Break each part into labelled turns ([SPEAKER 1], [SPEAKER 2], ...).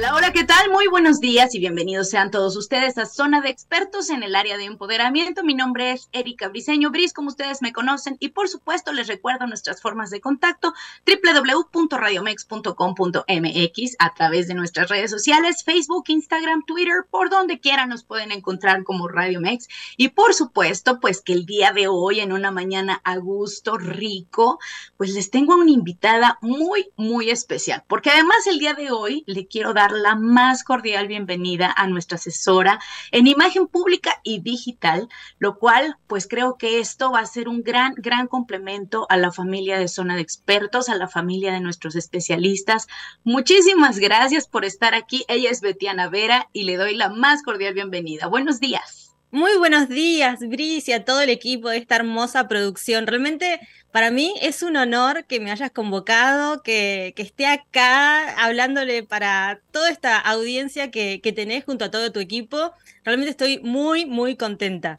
[SPEAKER 1] Hola, hola, ¿qué tal? Muy buenos días y bienvenidos sean todos ustedes a Zona de Expertos en el área de empoderamiento. Mi nombre es Erika Briseño Bris, como ustedes me conocen, y por supuesto les recuerdo nuestras formas de contacto www.radiomex.com.mx a través de nuestras redes sociales, Facebook, Instagram, Twitter, por donde quiera nos pueden encontrar como Radio Mex. Y por supuesto, pues que el día de hoy, en una mañana a gusto, rico, pues les tengo a una invitada muy, muy especial, porque además el día de hoy le quiero dar la más cordial bienvenida a nuestra asesora en imagen pública y digital, lo cual pues creo que esto va a ser un gran, gran complemento a la familia de Zona de Expertos, a la familia de nuestros especialistas. Muchísimas gracias por estar aquí. Ella es Betiana Vera y le doy la más cordial bienvenida. Buenos días.
[SPEAKER 2] Muy buenos días, Brice, y a todo el equipo de esta hermosa producción. Realmente para mí es un honor que me hayas convocado, que, que esté acá hablándole para toda esta audiencia que, que tenés junto a todo tu equipo. Realmente estoy muy, muy contenta.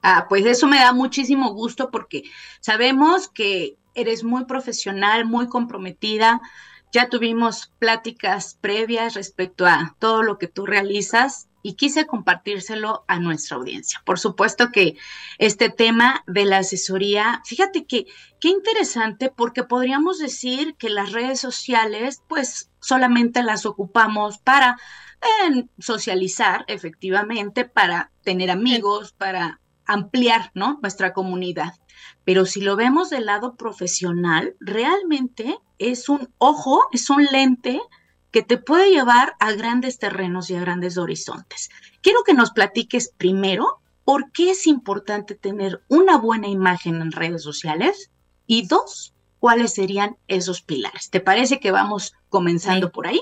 [SPEAKER 1] Ah, pues eso me da muchísimo gusto porque sabemos que eres muy profesional, muy comprometida. Ya tuvimos pláticas previas respecto a todo lo que tú realizas y quise compartírselo a nuestra audiencia. Por supuesto que este tema de la asesoría, fíjate que qué interesante porque podríamos decir que las redes sociales pues solamente las ocupamos para socializar efectivamente, para tener amigos, para ampliar ¿no? nuestra comunidad. Pero si lo vemos del lado profesional, realmente es un ojo, es un lente que te puede llevar a grandes terrenos y a grandes horizontes. Quiero que nos platiques primero por qué es importante tener una buena imagen en redes sociales y dos, cuáles serían esos pilares. ¿Te parece que vamos comenzando por ahí?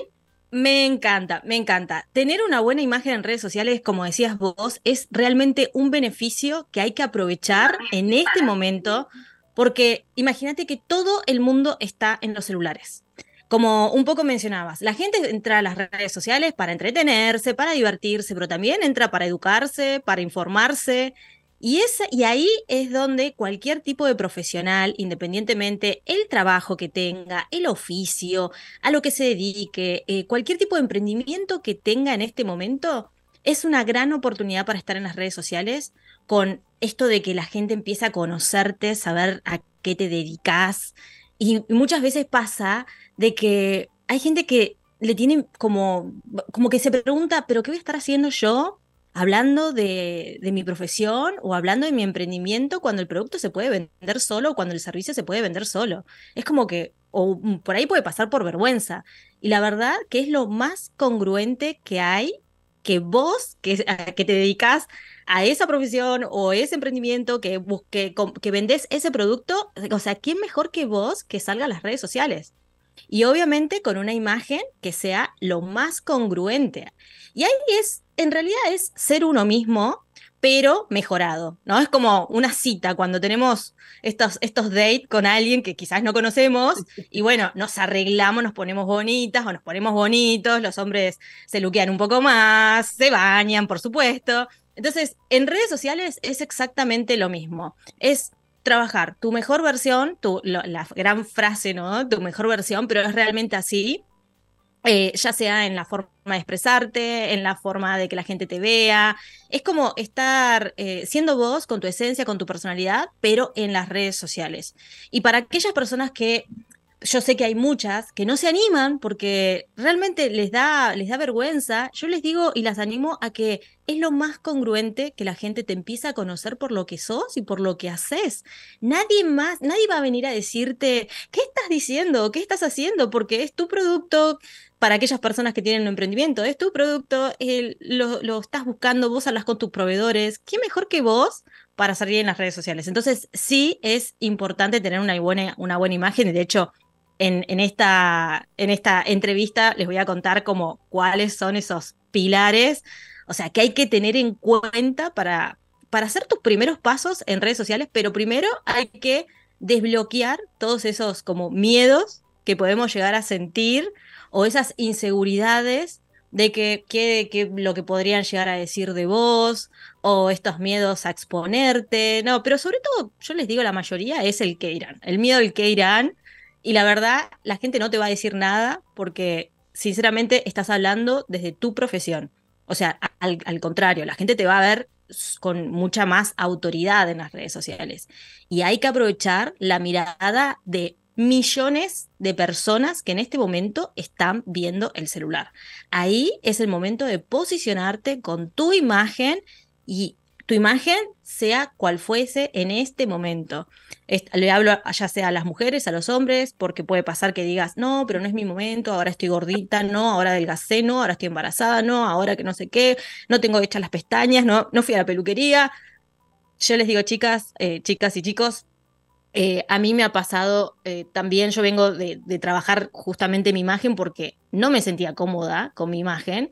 [SPEAKER 2] Me encanta, me encanta. Tener una buena imagen en redes sociales, como decías vos, es realmente un beneficio que hay que aprovechar en este momento, porque imagínate que todo el mundo está en los celulares como un poco mencionabas, la gente entra a las redes sociales para entretenerse, para divertirse, pero también entra para educarse, para informarse. Y, y ahí es donde cualquier tipo de profesional, independientemente el trabajo que tenga, el oficio, a lo que se dedique, eh, cualquier tipo de emprendimiento que tenga en este momento, es una gran oportunidad para estar en las redes sociales con esto de que la gente empieza a conocerte, saber a qué te dedicas. Y muchas veces pasa de que hay gente que le tiene como, como que se pregunta, pero ¿qué voy a estar haciendo yo hablando de, de, mi profesión o hablando de mi emprendimiento cuando el producto se puede vender solo o cuando el servicio se puede vender solo? Es como que, o por ahí puede pasar por vergüenza. Y la verdad que es lo más congruente que hay que vos, que, que te dedicas a esa profesión o ese emprendimiento, que, que, que vendés ese producto, o sea, ¿quién mejor que vos que salga a las redes sociales? Y obviamente con una imagen que sea lo más congruente. Y ahí es, en realidad es ser uno mismo, pero mejorado, ¿no? Es como una cita cuando tenemos estos, estos dates con alguien que quizás no conocemos y bueno, nos arreglamos, nos ponemos bonitas o nos ponemos bonitos, los hombres se luquean un poco más, se bañan, por supuesto. Entonces, en redes sociales es exactamente lo mismo. Es trabajar tu mejor versión, tu, la gran frase, ¿no? Tu mejor versión, pero es realmente así. Eh, ya sea en la forma de expresarte, en la forma de que la gente te vea. Es como estar eh, siendo vos con tu esencia, con tu personalidad, pero en las redes sociales. Y para aquellas personas que yo sé que hay muchas que no se animan porque realmente les da, les da vergüenza. Yo les digo y las animo a que es lo más congruente que la gente te empieza a conocer por lo que sos y por lo que haces. Nadie más, nadie va a venir a decirte, ¿qué estás diciendo? ¿Qué estás haciendo? Porque es tu producto para aquellas personas que tienen un emprendimiento, es tu producto, lo, lo estás buscando, vos hablas con tus proveedores. ¿Qué mejor que vos para salir en las redes sociales? Entonces, sí es importante tener una buena, una buena imagen de hecho en, esta, en esta entrevista les voy a contar como cuáles son esos pilares, o sea, que hay que tener en cuenta para, para hacer tus primeros pasos en redes sociales, pero primero hay que desbloquear todos esos como miedos que podemos llegar a sentir o esas inseguridades de que, que, lo que podrían llegar a decir de vos o estos miedos a exponerte, no, pero sobre todo, yo les digo, la mayoría es el que irán, el miedo al que irán, y la verdad, la gente no te va a decir nada porque sinceramente estás hablando desde tu profesión. O sea, al, al contrario, la gente te va a ver con mucha más autoridad en las redes sociales. Y hay que aprovechar la mirada de millones de personas que en este momento están viendo el celular. Ahí es el momento de posicionarte con tu imagen y tu imagen sea cual fuese en este momento. Le hablo ya sea a las mujeres, a los hombres, porque puede pasar que digas, no, pero no es mi momento, ahora estoy gordita, no, ahora adelgacé, no, ahora estoy embarazada, no, ahora que no sé qué, no tengo hechas las pestañas, no, no fui a la peluquería. Yo les digo, chicas, eh, chicas y chicos, eh, a mí me ha pasado eh, también, yo vengo de, de, trabajar justamente mi imagen porque no me sentía cómoda con mi imagen.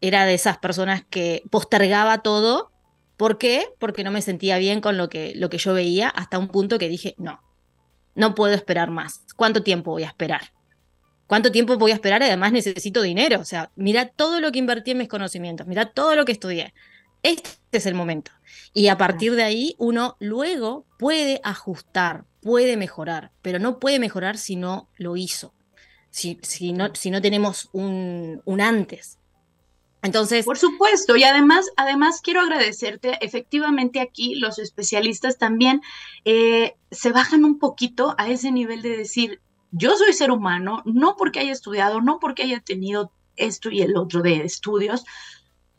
[SPEAKER 2] Era de esas personas que postergaba todo ¿Por qué? Porque no me sentía bien con lo que, lo que yo veía hasta un punto que dije, no, no puedo esperar más. ¿Cuánto tiempo voy a esperar? ¿Cuánto tiempo voy a esperar? Además necesito dinero. O sea, mira todo lo que invertí en mis conocimientos, mira todo lo que estudié. Este es el momento. Y a partir de ahí uno luego puede ajustar, puede mejorar, pero no puede mejorar si no lo hizo, si, si, no, si no tenemos un, un antes.
[SPEAKER 1] Entonces. Por supuesto, y además, además quiero agradecerte, efectivamente aquí los especialistas también eh, se bajan un poquito a ese nivel de decir, yo soy ser humano, no porque haya estudiado, no porque haya tenido esto y el otro de estudios,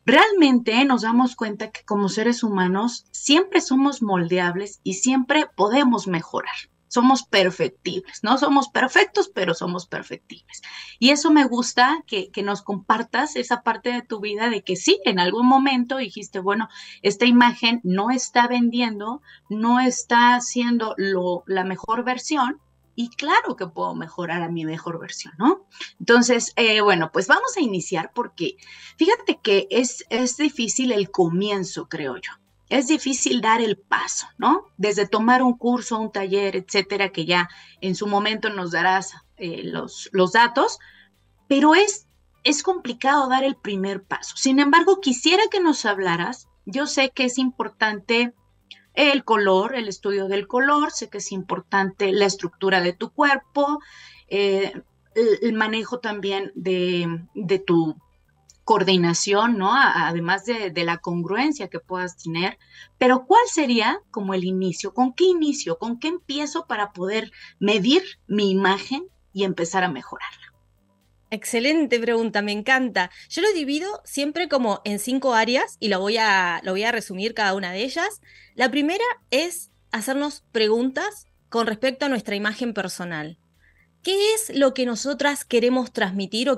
[SPEAKER 1] realmente nos damos cuenta que como seres humanos siempre somos moldeables y siempre podemos mejorar somos perfectibles, no somos perfectos, pero somos perfectibles. Y eso me gusta que, nos compartas esa parte de tu vida de que sí, en algún momento dijiste, bueno, esta imagen no está vendiendo, no está siendo lo, la mejor versión, y claro que puedo mejorar a mi mejor versión, ¿no? Entonces, eh, bueno, pues vamos a iniciar porque fíjate que es, es difícil el comienzo, creo yo es difícil dar el paso, ¿no? Desde tomar un curso, un taller, etcétera, que ya en su momento nos darás eh, los, datos, pero es, es complicado dar el primer paso. Sin embargo, quisiera que nos hablaras, yo sé que es importante el color, el estudio del color, sé que es importante la estructura de tu cuerpo, eh, el, manejo también de, de tu coordinación, ¿no? Además de, la congruencia que puedas tener, pero ¿cuál sería como el inicio? ¿Con qué inicio? ¿Con qué empiezo para poder medir mi imagen y empezar a mejorarla?
[SPEAKER 2] Excelente pregunta, me encanta. Yo lo divido siempre como en cinco áreas y lo voy a, lo voy a resumir cada una de ellas. La primera es hacernos preguntas con respecto a nuestra imagen personal. ¿Qué es lo que nosotras queremos transmitir,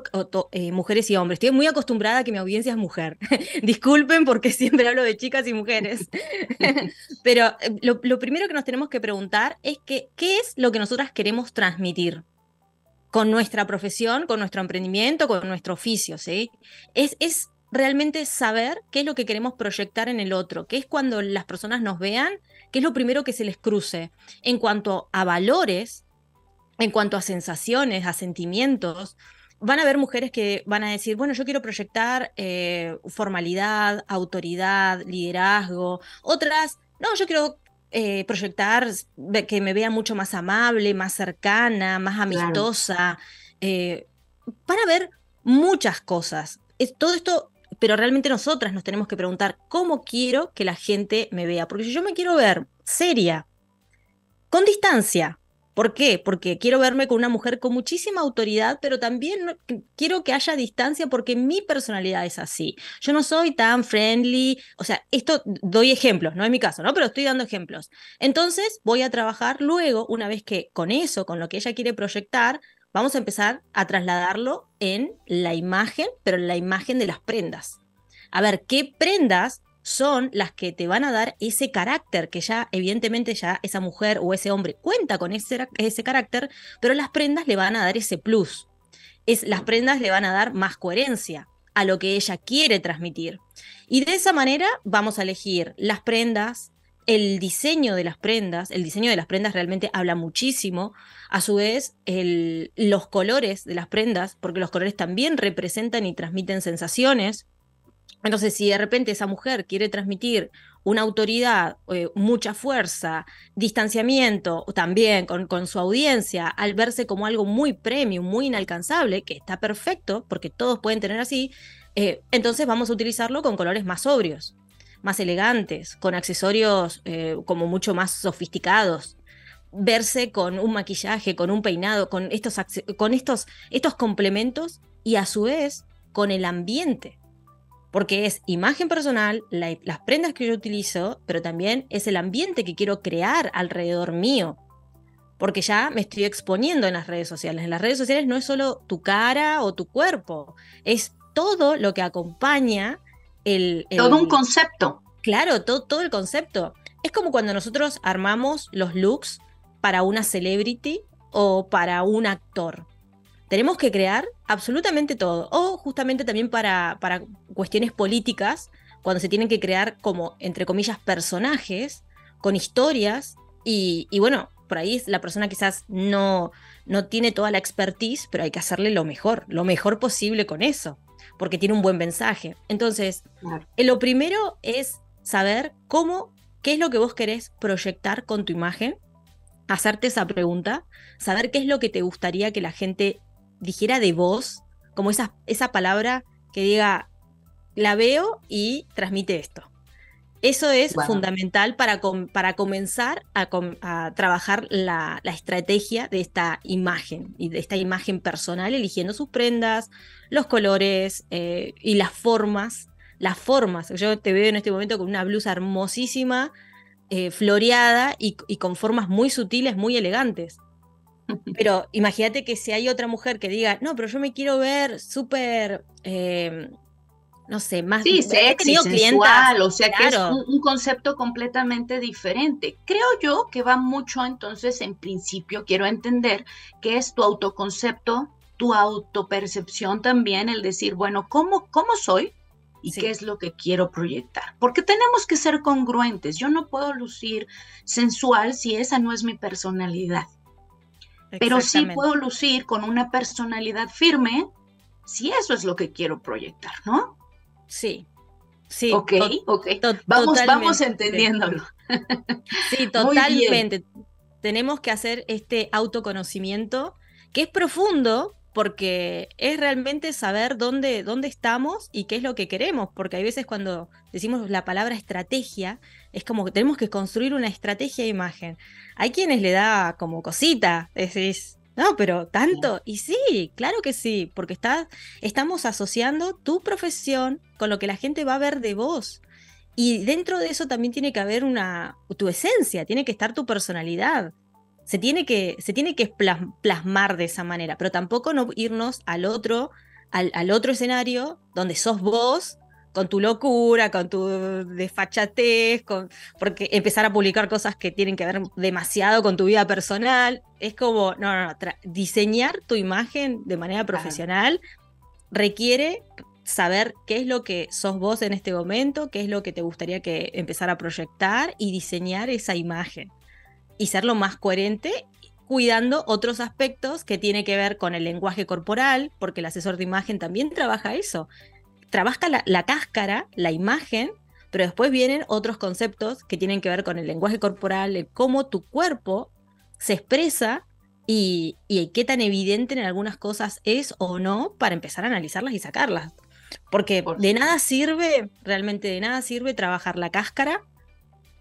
[SPEAKER 2] eh, mujeres y hombres? Estoy muy acostumbrada a que mi audiencia es mujer. Disculpen porque siempre hablo de chicas y mujeres. Pero eh, lo, primero que nos tenemos que preguntar es que, qué es lo que nosotras queremos transmitir con nuestra profesión, con nuestro emprendimiento, con nuestro oficio, ¿sí? Es, es realmente saber qué es lo que queremos proyectar en el otro, qué es cuando las personas nos vean, qué es lo primero que se les cruce. En cuanto a valores, en cuanto a sensaciones, a sentimientos, van a haber mujeres que van a decir, bueno, yo quiero proyectar eh, formalidad, autoridad, liderazgo. Otras, no, yo quiero eh, proyectar que me vean mucho más amable, más cercana, más amistosa. Eh, van a ver muchas cosas. Es, todo esto, pero realmente nosotras nos tenemos que preguntar, ¿cómo quiero que la gente me vea? Porque si yo me quiero ver seria, con distancia, ¿Por qué? Porque quiero verme con una mujer con muchísima autoridad, pero también quiero que haya distancia porque mi personalidad es así. Yo no soy tan friendly, o sea, esto doy ejemplos, no es mi caso, ¿no? Pero estoy dando ejemplos. Entonces voy a trabajar luego, una vez que con eso, con lo que ella quiere proyectar, vamos a empezar a trasladarlo en la imagen, pero en la imagen de las prendas. A ver, ¿qué prendas son las que te van a dar ese carácter, que ya evidentemente ya esa mujer o ese hombre cuenta con ese, ese carácter, pero las prendas le van a dar ese plus. Es, las prendas le van a dar más coherencia. a lo que ella quiere transmitir. Y de esa manera vamos a elegir las prendas, el diseño de las prendas, el diseño de las prendas realmente habla muchísimo, a su vez los colores de las prendas, porque los colores también representan y transmiten sensaciones. Entonces, si de repente esa mujer quiere transmitir una autoridad, eh, mucha fuerza, distanciamiento también con, su audiencia, al verse como algo muy premium, muy inalcanzable, que está perfecto, porque todos pueden tener así, eh, entonces vamos a utilizarlo con colores más sobrios, más elegantes, con accesorios eh, como mucho más sofisticados. Verse con un maquillaje, con un peinado, con estos, con estos, estos complementos y a su vez con el ambiente porque es imagen personal, las prendas que yo utilizo, pero también es el ambiente que quiero crear alrededor mío. Porque ya me estoy exponiendo en las redes sociales. En las redes sociales no es solo tu cara o tu cuerpo, es todo lo que acompaña el...
[SPEAKER 1] todo un concepto.
[SPEAKER 2] Claro, todo, todo el concepto. Es como cuando nosotros armamos los looks para una celebrity o para un actor tenemos que crear absolutamente todo. O justamente también para, para cuestiones políticas, cuando se tienen que crear como, entre comillas, personajes con historias. Y, bueno, por ahí la persona quizás no, no tiene toda la expertise, pero hay que hacerle lo mejor, lo mejor posible con eso, porque tiene un buen mensaje. Entonces, eh, lo primero es saber cómo, qué es lo que vos querés proyectar con tu imagen, hacerte esa pregunta, saber qué es lo que te gustaría que la gente dijera de voz, como esa, esa palabra que diga, la veo y transmite esto. Eso es fundamental para, para comenzar a, trabajar la, estrategia de esta imagen y de esta imagen personal, eligiendo sus prendas, los colores eh, y las formas. Las formas. Yo te veo en este momento con una blusa hermosísima, eh, floreada y, con formas muy sutiles, muy elegantes. Pero imagínate que si hay otra mujer que diga, no, pero yo me quiero ver súper, em, no sé, más
[SPEAKER 1] sí, sexy, sensual, o sea que es un, concepto completamente diferente. Creo yo que va mucho entonces, en principio, quiero entender que es tu autoconcepto, tu autopercepción también, el decir, bueno, ¿cómo, cómo soy? y qué es lo que quiero proyectar. Porque tenemos que ser congruentes. Yo no puedo lucir sensual si esa no es mi personalidad pero sí puedo lucir con una personalidad firme si eso es lo que quiero proyectar, ¿no?
[SPEAKER 2] Sí. Sí.
[SPEAKER 1] Ok, ok. Vamos, vamos entendiéndolo.
[SPEAKER 2] Sí, totalmente. Tenemos que hacer este autoconocimiento que es profundo, porque es realmente saber dónde, dónde estamos y qué es lo que queremos, porque hay veces cuando decimos la palabra estrategia, es como que tenemos que construir una estrategia de imagen. Hay quienes le da como cosita, decís, no, pero tanto, y sí, claro que sí, porque está, estamos asociando tu profesión con lo que la gente va a ver de vos. Y dentro de eso también tiene que haber una, tu esencia, tiene que estar tu personalidad se tiene que, se tiene que plasmar de esa manera, pero tampoco no irnos al otro, al, otro escenario donde sos vos con tu locura, con tu desfachatez, con, porque empezar a publicar cosas que tienen que ver demasiado con tu vida personal, es como, no, no, no diseñar tu imagen de manera profesional requiere saber qué es lo que sos vos en este momento, qué es lo que te gustaría que empezar a proyectar y diseñar esa imagen y ser lo más coherente cuidando otros aspectos que tiene que ver con el lenguaje corporal, porque el asesor de imagen también trabaja eso. Trabaja la, cáscara, la imagen, pero después vienen otros conceptos que tienen que ver con el lenguaje corporal, cómo tu cuerpo se expresa y, y, qué tan evidente en algunas cosas es o no para empezar a analizarlas y sacarlas. Porque de nada sirve, realmente de nada sirve trabajar la cáscara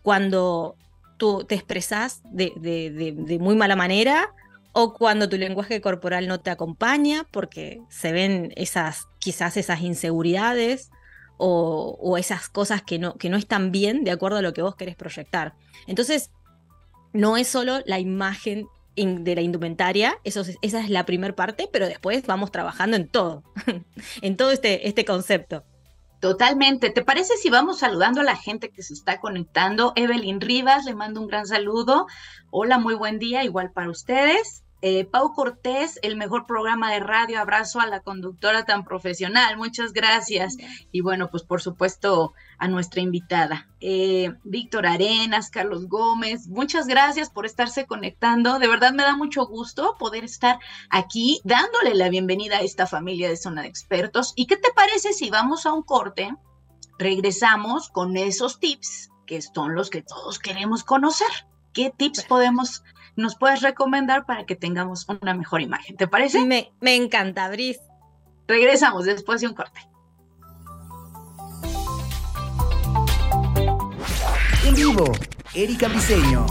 [SPEAKER 2] cuando tú te expresas de, muy mala manera o cuando tu lenguaje corporal no te acompaña porque se ven esas, quizás esas inseguridades o, esas cosas que no, que no están bien de acuerdo a lo que vos querés proyectar. Entonces, no es solo la imagen de la indumentaria, eso, esa es la primera parte, pero después vamos trabajando en todo, en todo este, este concepto.
[SPEAKER 1] Totalmente. ¿Te parece si vamos saludando a la gente que se está conectando? Evelyn Rivas, le mando un gran saludo. Hola, muy buen día, igual para ustedes. Eh, Pau Cortés, el mejor programa de radio. Abrazo a la conductora tan profesional. Muchas gracias. Y bueno, pues por supuesto a nuestra invitada, eh, Víctor Arenas, Carlos Gómez. Muchas gracias por estarse conectando. De verdad me da mucho gusto poder estar aquí dándole la bienvenida a esta familia de Zona de Expertos. ¿Y qué te parece si vamos a un corte? Regresamos con esos tips que son los que todos queremos conocer. ¿Qué tips podemos nos puedes recomendar para que tengamos una mejor imagen. ¿Te parece?
[SPEAKER 2] Me, me encanta, Bris.
[SPEAKER 1] Regresamos después de un corte.
[SPEAKER 3] En vivo, Erika Briseño.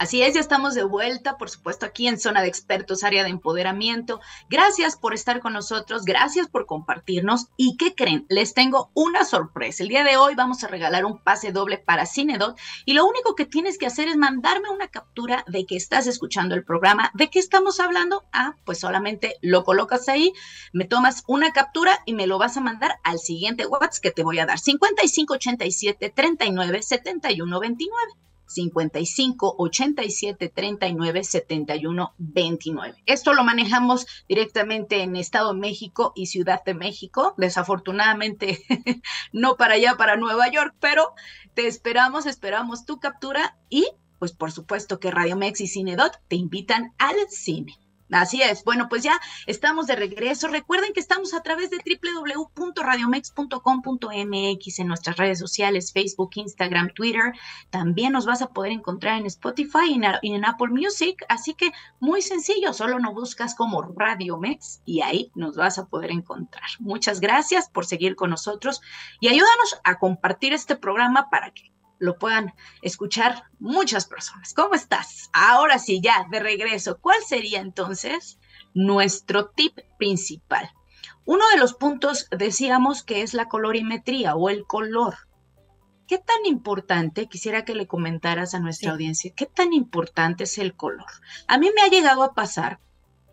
[SPEAKER 1] Así es, ya estamos de vuelta, por supuesto, aquí en Zona de Expertos, área de empoderamiento. Gracias por estar con nosotros, gracias por compartirnos. ¿Y qué creen? Les tengo una sorpresa. El día de hoy vamos a regalar un pase doble para Cinedot y lo único que tienes que hacer es mandarme una captura de que estás escuchando el programa. ¿De qué estamos hablando? Ah, pues solamente lo colocas ahí, me tomas una captura y me lo vas a mandar al siguiente WhatsApp que te voy a dar: 5587 39 71 29. 55 87 39 71 29. Esto lo manejamos directamente en Estado de México y Ciudad de México. Desafortunadamente no para allá, para Nueva York, pero te esperamos, esperamos tu captura y pues por supuesto que Radio Mex y Cinedot te invitan al cine. Así es. Bueno, pues ya estamos de regreso. Recuerden que estamos a través de www.radiomex.com.mx en nuestras redes sociales, Facebook, Instagram, Twitter. También nos vas a poder encontrar en Spotify y en, Apple Music. Así que muy sencillo, solo nos buscas como Radio Mex y ahí nos vas a poder encontrar. Muchas gracias por seguir con nosotros y ayúdanos a compartir este programa para que lo puedan escuchar muchas personas. ¿Cómo estás? Ahora sí, ya, de regreso. ¿Cuál sería entonces nuestro tip principal? Uno de los puntos decíamos que es la colorimetría o el color. ¿Qué tan importante, quisiera que le comentaras a nuestra audiencia, qué tan importante es el color? A mí me ha llegado a pasar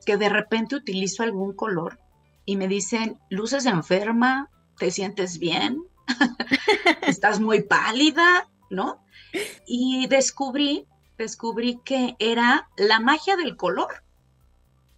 [SPEAKER 1] que de repente utilizo algún color y me dicen, luces enferma, te sientes bien, estás muy pálida, ¿no? Y descubrí, descubrí que era la magia del color.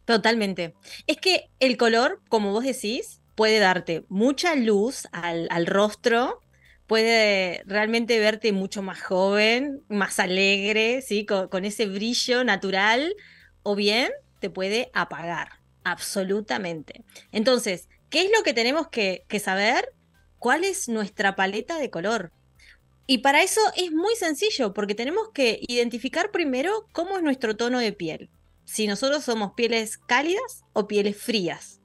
[SPEAKER 2] Totalmente. Es que el color, como vos decís, puede darte mucha luz al, rostro, puede realmente verte mucho más joven, más alegre, ¿sí? Con, ese brillo natural, o bien te puede apagar, absolutamente. Entonces, ¿qué es lo que tenemos que, que saber? ¿Cuál es nuestra paleta de color? Y para eso es muy sencillo, porque tenemos que identificar primero cómo es nuestro tono de piel. Si nosotros somos pieles cálidas o pieles frías.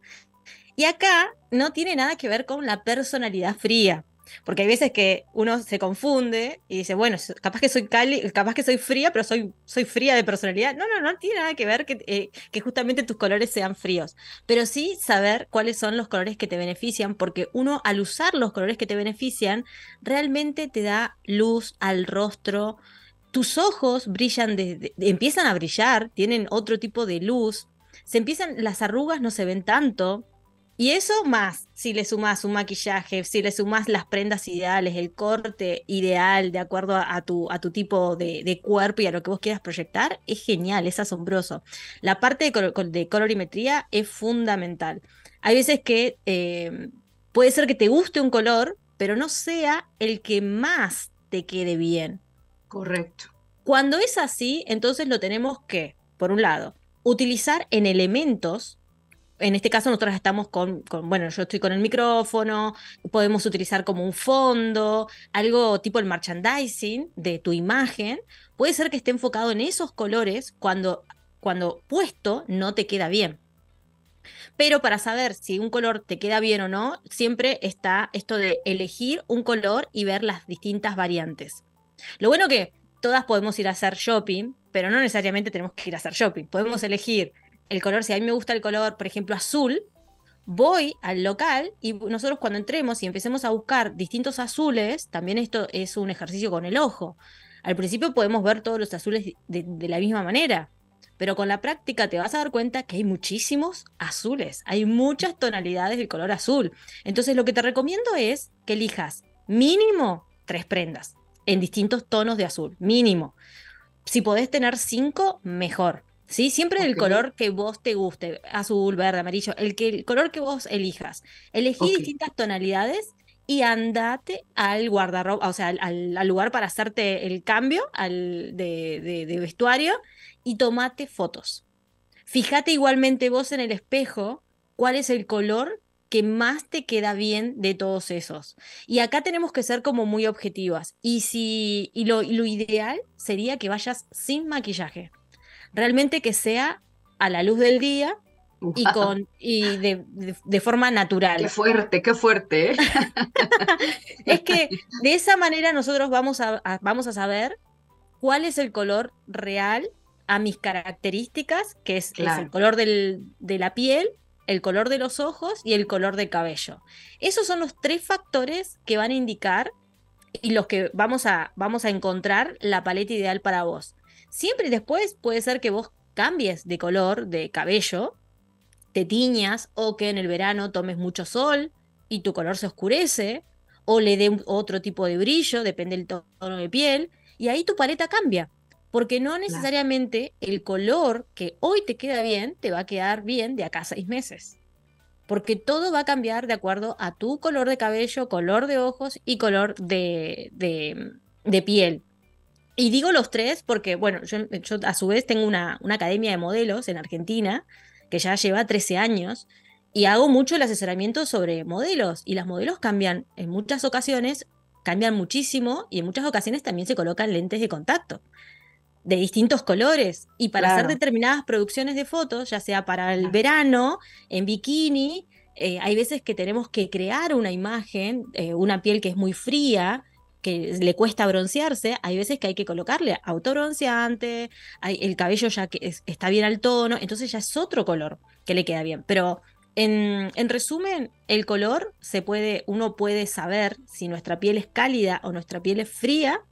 [SPEAKER 2] Y acá no tiene nada que ver con la personalidad fría. Porque hay veces que uno se confunde y dice, bueno, capaz que soy cali, capaz que soy fría, pero soy, soy fría de personalidad. No, no, no tiene nada que ver eh, que justamente tus colores sean fríos. Pero sí saber cuáles son los colores que te benefician, porque uno al usar los colores que te benefician, realmente te da luz al rostro. Tus ojos brillan, empiezan a brillar, tienen otro tipo de luz. Se empiezan, las arrugas no se ven tanto, y eso más, si le sumas un maquillaje, si le sumas las prendas ideales, el corte ideal de acuerdo a, tu, a tu, tipo de, cuerpo y a lo que vos quieras proyectar, es genial, es asombroso. La parte de, colorimetría es fundamental. Hay veces que eh, puede ser que te guste un color, pero no sea el que más te quede bien.
[SPEAKER 1] Correcto.
[SPEAKER 2] Cuando es así, entonces lo tenemos que, por un lado, utilizar en elementos en este caso nosotros estamos con, bueno, yo estoy con el micrófono, podemos utilizar como un fondo, algo tipo el merchandising de tu imagen. Puede ser que esté enfocado en esos colores cuando, cuando puesto no te queda bien. Pero para saber si un color te queda bien o no, siempre está esto de elegir un color y ver las distintas variantes. Lo bueno que todas podemos ir a hacer shopping, pero no necesariamente tenemos que ir a hacer shopping. Podemos elegir el color, si a mí me gusta el color, por ejemplo, azul, voy al local y nosotros cuando entremos y empecemos a buscar distintos azules, también esto es un ejercicio con el ojo. Al principio podemos ver todos los azules de, la misma manera, pero con la práctica te vas a dar cuenta que hay muchísimos azules, hay muchas tonalidades del color azul. Entonces lo que te recomiendo es que elijas mínimo tres prendas en distintos tonos de azul, mínimo. Si podés tener cinco, mejor ¿sí? Siempre del color que vos te guste, azul, verde, amarillo, el, que, el color que vos elijas. Elegí distintas tonalidades y andate al guardarropa, o sea, al, lugar para hacerte el cambio al, de, de vestuario y tomate fotos. Fíjate igualmente vos en el espejo cuál es el color que más te queda bien de todos esos. Y acá tenemos que ser como muy objetivas. Y, si, y lo, lo ideal sería que vayas sin maquillaje. Realmente que sea a la luz del día y con y de, de, forma natural.
[SPEAKER 1] Qué fuerte, qué fuerte. ¿eh?
[SPEAKER 2] es que de esa manera nosotros vamos a, vamos a saber cuál es el color real a mis características, que es, el color del, de la piel el color de los ojos y el color del cabello. Esos son los tres factores que van a indicar y los que vamos a, vamos a encontrar la paleta ideal para vos. Siempre después puede ser que vos cambies de color de cabello, te tiñas o que en el verano tomes mucho sol y tu color se oscurece o le dé otro tipo de brillo, depende del tono de piel, y ahí tu paleta cambia porque no necesariamente el color que hoy te queda bien te va a quedar bien de acá a seis meses. Porque todo va a cambiar de acuerdo a tu color de cabello, color de ojos y color de, de, piel. Y digo los tres porque, bueno, yo, a su vez tengo una, una, academia de modelos en Argentina que ya lleva 13 años y hago mucho el asesoramiento sobre modelos y las modelos cambian en muchas ocasiones, cambian muchísimo y en muchas ocasiones también se colocan lentes de contacto de distintos colores y para hacer determinadas producciones de fotos, ya sea para el verano, en bikini, eh, hay veces que tenemos que crear una imagen, eh, una piel que es muy fría, que le cuesta broncearse, hay veces que hay que colocarle autobronceante, hay, el cabello ya que está bien al tono, entonces ya es otro color que le queda bien. Pero en, en, resumen, el color se puede, uno puede saber si nuestra piel es cálida o nuestra piel es fría,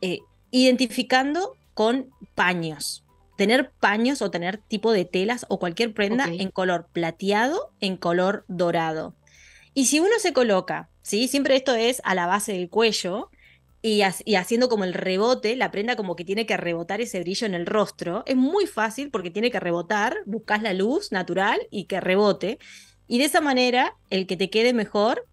[SPEAKER 2] eh, identificando con paños. Tener paños o tener tipo de telas o cualquier prenda en color plateado, en color dorado. Y si uno se coloca, ¿sí? siempre esto es a la base del cuello, y, haciendo como el rebote, la prenda como que tiene que rebotar ese brillo en el rostro. Es muy fácil porque tiene que rebotar, buscas la luz natural y que rebote. Y de esa manera, el que te quede mejor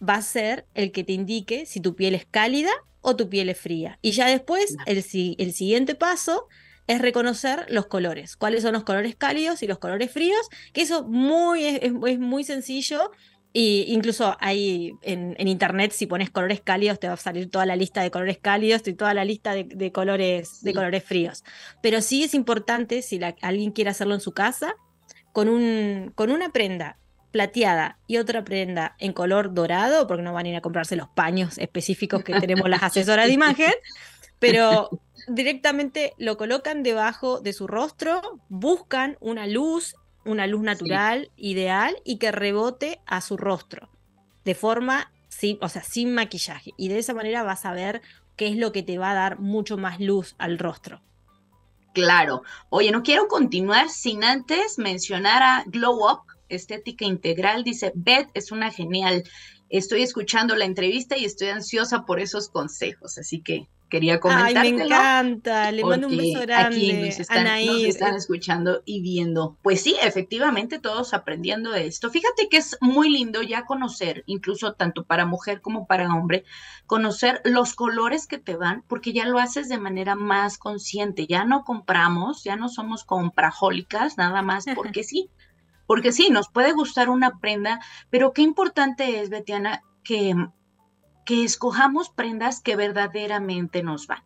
[SPEAKER 2] va a ser el que te indique si tu piel es cálida o tu piel es fría. Y ya después, el, el siguiente paso es reconocer los colores, cuáles son los colores cálidos y los colores fríos, que eso muy, es, muy sencillo. Y incluso hay en, internet, si pones colores cálidos, te va a salir toda la lista de colores cálidos y toda la lista de, colores, de colores fríos. Pero sí es importante, si alguien quiere hacerlo en su casa, con, un, con una prenda plateada y otra prenda en color dorado, porque no van a ir a comprarse los paños específicos que tenemos las asesoras de imagen, pero directamente lo colocan debajo de su rostro, buscan una luz, una luz natural, ideal y que rebote a su rostro, de forma, sin, o sea, sin maquillaje. Y de esa manera vas a ver qué es lo que te va a dar mucho más luz al rostro.
[SPEAKER 1] Claro. Oye, no quiero continuar sin antes mencionar a Glow Up, Estética Integral, dice, Beth es una genial. Estoy escuchando la entrevista y estoy ansiosa por esos consejos, así que quería comentar.
[SPEAKER 2] Ay, me encanta, le mando un beso grande.
[SPEAKER 1] Aquí nos están, escuchando y viendo. Pues sí, efectivamente, todos aprendiendo de esto. Fíjate que es muy lindo ya conocer, incluso tanto para mujer como para hombre, conocer los colores que te van, porque ya lo haces de manera más consciente. Ya no compramos, ya no somos comprajólicas, nada más porque sí. Porque sí, nos puede gustar una prenda, pero qué importante es, Betiana, que, que escojamos prendas que verdaderamente nos van.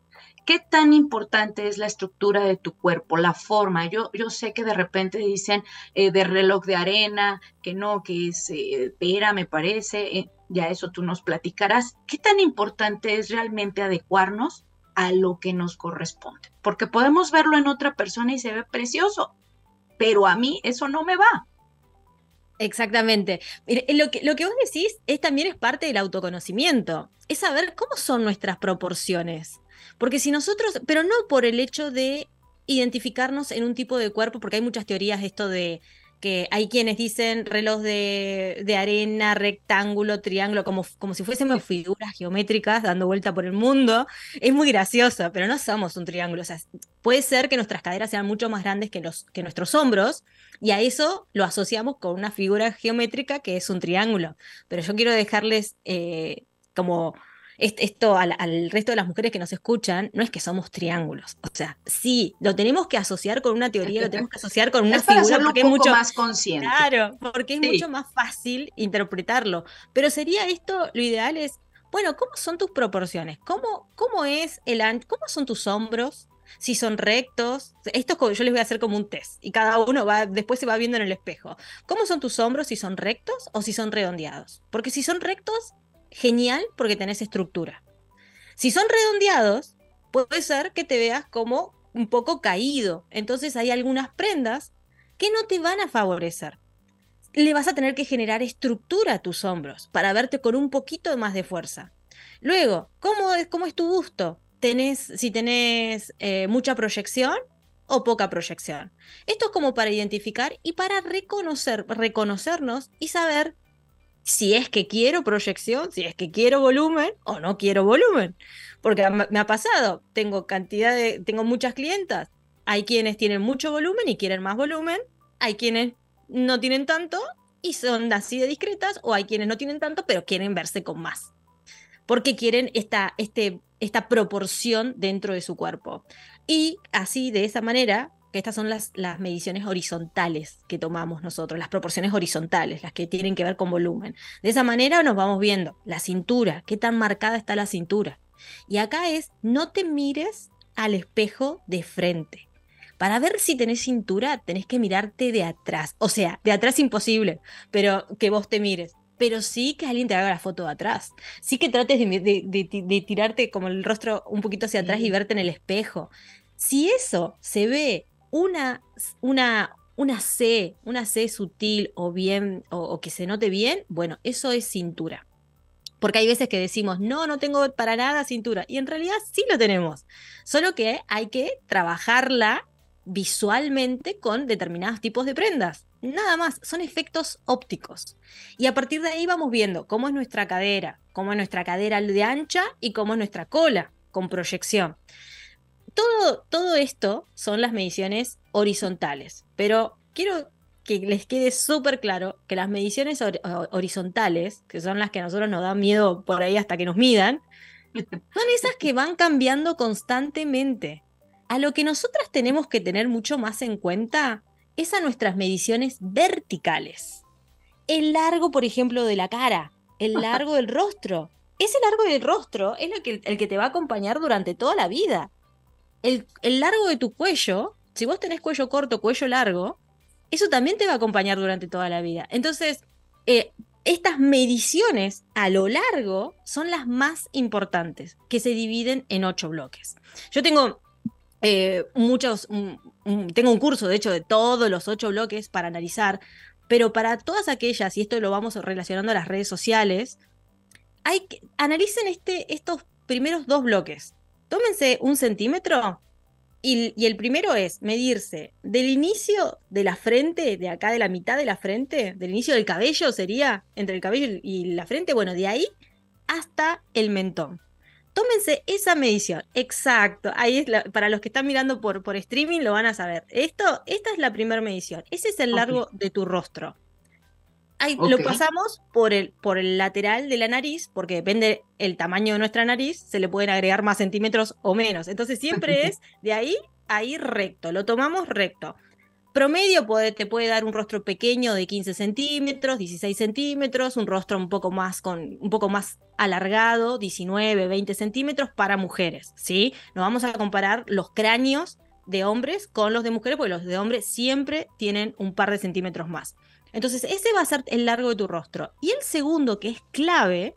[SPEAKER 1] ¿Qué tan importante es la estructura de tu cuerpo, la forma? Yo, yo sé que de repente dicen eh, de reloj de arena, que no, que es eh, pera, me parece, eh, ya eso tú nos platicarás. ¿Qué tan importante es realmente adecuarnos a lo que nos corresponde? Porque podemos verlo en otra persona y se ve precioso, pero a mí eso no me va.
[SPEAKER 2] Exactamente. Lo que, lo que vos decís es también es parte del autoconocimiento. Es saber cómo son nuestras proporciones. Porque si nosotros, pero no por el hecho de identificarnos en un tipo de cuerpo, porque hay muchas teorías de esto de que hay quienes dicen reloj de, arena, rectángulo, triángulo, como, como si fuésemos figuras geométricas dando vuelta por el mundo. Es muy gracioso, pero no somos un triángulo. O sea, puede ser que nuestras caderas sean mucho más grandes que, los, que nuestros hombros, y a eso lo asociamos con una figura geométrica que es un triángulo. Pero yo quiero dejarles eh, como esto al, resto de las mujeres que nos escuchan, no es que somos triángulos. O sea, sí, lo tenemos que asociar con una teoría, lo tenemos que asociar con una es figura
[SPEAKER 1] porque es mucho más consciente.
[SPEAKER 2] Claro, porque es mucho más fácil interpretarlo. Pero sería esto, lo ideal es, bueno, ¿cómo son tus proporciones? ¿Cómo, cómo es el cómo son tus hombros? Si son rectos, esto yo les voy a hacer como un test y cada uno va después se va viendo en el espejo. ¿Cómo son tus hombros si son rectos o si son redondeados? Porque si son rectos genial porque tenés estructura. Si son redondeados, puede ser que te veas como un poco caído. Entonces hay algunas prendas que no te van a favorecer. Le vas a tener que generar estructura a tus hombros para verte con un poquito más de fuerza. Luego, ¿cómo es, cómo es tu? ¿Tenés, si tenés eh, mucha proyección o poca proyección. Esto es como para identificar y para reconocer, reconocernos y saber si es que quiero proyección, si es que quiero volumen o no quiero volumen. Porque me ha pasado, tengo cantidad de, tengo muchas clientas. Hay quienes tienen mucho volumen y quieren más volumen, hay quienes no tienen tanto y son así de discretas, o hay quienes no tienen tanto pero quieren verse con más. Porque quieren esta, este, esta proporción dentro de su cuerpo. Y así, de esa manera, que estas son las, las mediciones horizontales que tomamos nosotros, las proporciones horizontales, las que tienen que ver con volumen. De esa manera nos vamos viendo la cintura, qué tan marcada está la cintura. Y acá es, no te mires al espejo de frente. Para ver si tenés cintura, tenés que mirarte de atrás. O sea, de atrás imposible, pero que vos te mires. Pero sí que alguien te haga la foto de atrás. Sí que trates de, de tirarte como el rostro un poquito hacia atrás y verte en el espejo. Si eso se ve una, una, una C, una C sutil o bien, o, que se note bien, bueno, eso es cintura. Porque hay veces que decimos, no, no tengo para nada cintura. Y en realidad sí lo tenemos. Solo que hay que trabajarla visualmente con determinados tipos de prendas. Nada más, son efectos ópticos. Y a partir de ahí vamos viendo cómo es nuestra cadera, cómo es nuestra cadera de ancha y cómo es nuestra cola con proyección todo, todo esto son las mediciones horizontales, pero quiero que les quede súper claro que las mediciones horizontales, que son las que a nosotros nos dan miedo por ahí hasta que nos midan, son esas que van cambiando constantemente. A lo que nosotras tenemos que tener mucho más en cuenta es a nuestras mediciones verticales. El largo, por ejemplo, de la cara, el largo del rostro. Ese largo del rostro es que, el que te va a acompañar durante toda la vida el, largo de tu cuello, si vos tenés cuello corto, cuello largo, eso también te va a acompañar durante toda la vida. Entonces, eh, estas mediciones a lo largo son las más importantes, que se dividen en ocho bloques. Yo tengo eh, muchos, tengo un curso, de hecho, de todos los ocho bloques para analizar, pero para todas aquellas, y esto lo vamos relacionando a las redes sociales, hay que, analicen este, estos primeros dos bloques tómense un centímetro y, el primero es medirse del inicio de la frente, de acá de la mitad de la frente, del inicio del cabello sería, entre el cabello y la frente, bueno, de ahí hasta el mentón. Tómense esa medición, exacto. Ahí es para los que están mirando por, por streaming lo van a saber. Esto, esta es la primera medición. Ese es el largo de tu rostro. Lo pasamos por el, por el lateral de la nariz, porque depende el tamaño de nuestra nariz, se le pueden agregar más centímetros o menos. Entonces siempre es de ahí a ahí recto, lo tomamos recto. Promedio puede, te puede dar un rostro pequeño de 15 centímetros, 16 centímetros, un rostro un poco más, con, un poco más alargado, 19, 20 centímetros para mujeres, ¿sí? No vamos a comparar los cráneos de hombres con los de mujeres, porque los de hombres siempre tienen un par de centímetros más. Entonces, ese va a ser el largo de tu rostro. Y el segundo, que es clave,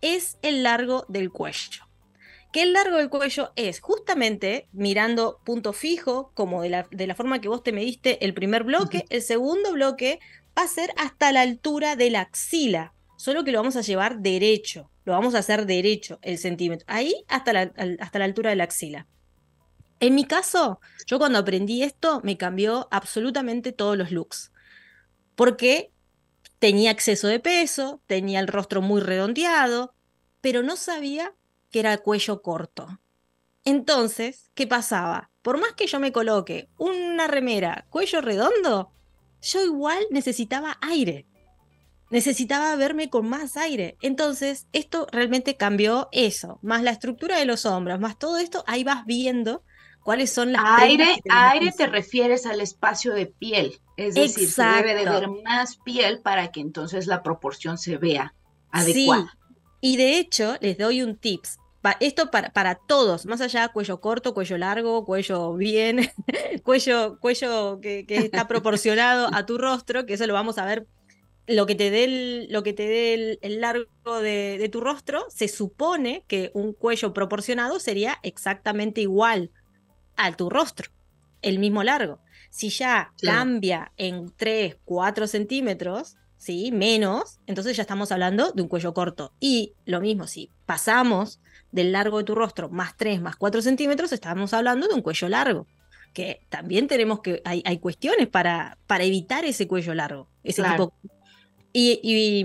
[SPEAKER 2] es el largo del cuello. Que el largo del cuello es justamente mirando punto fijo, como de la, de la forma que vos te mediste el primer bloque, el segundo bloque va a ser hasta la altura de la axila, solo que lo vamos a llevar derecho, lo vamos a hacer derecho el centímetro, ahí hasta la, hasta la altura de la axila. En mi caso, yo cuando aprendí esto me cambió absolutamente todos los looks porque tenía exceso de peso, tenía el rostro muy redondeado, pero no sabía que era cuello corto. Entonces, ¿qué pasaba? Por más que yo me coloque una remera cuello redondo, yo igual necesitaba aire. Necesitaba verme con más aire. Entonces, esto realmente cambió eso, más la estructura de los hombros, más todo esto, ahí vas viendo cuáles son las...
[SPEAKER 1] Aire, aire te refieres al espacio de piel, es decir, se debe de ver más piel para que entonces la proporción se vea adecuada.
[SPEAKER 2] Y de hecho, les doy un tips. Esto para, para todos, más allá cuello corto, cuello largo, cuello bien, cuello, cuello que, está proporcionado a tu rostro, que eso lo vamos a ver lo que te dé el, lo que te dé el, largo de, tu rostro, se supone que un cuello proporcionado sería exactamente igual a tu rostro, el mismo largo. Si ya cambia en 3, 4 centímetros, ¿sí? Menos, entonces ya estamos hablando de un cuello corto. Y lo mismo, si pasamos del largo de tu rostro más 3, más 4 centímetros, estamos hablando de un cuello largo. Que también tenemos que, hay, hay cuestiones para, para evitar ese cuello largo, ese tipo. Y,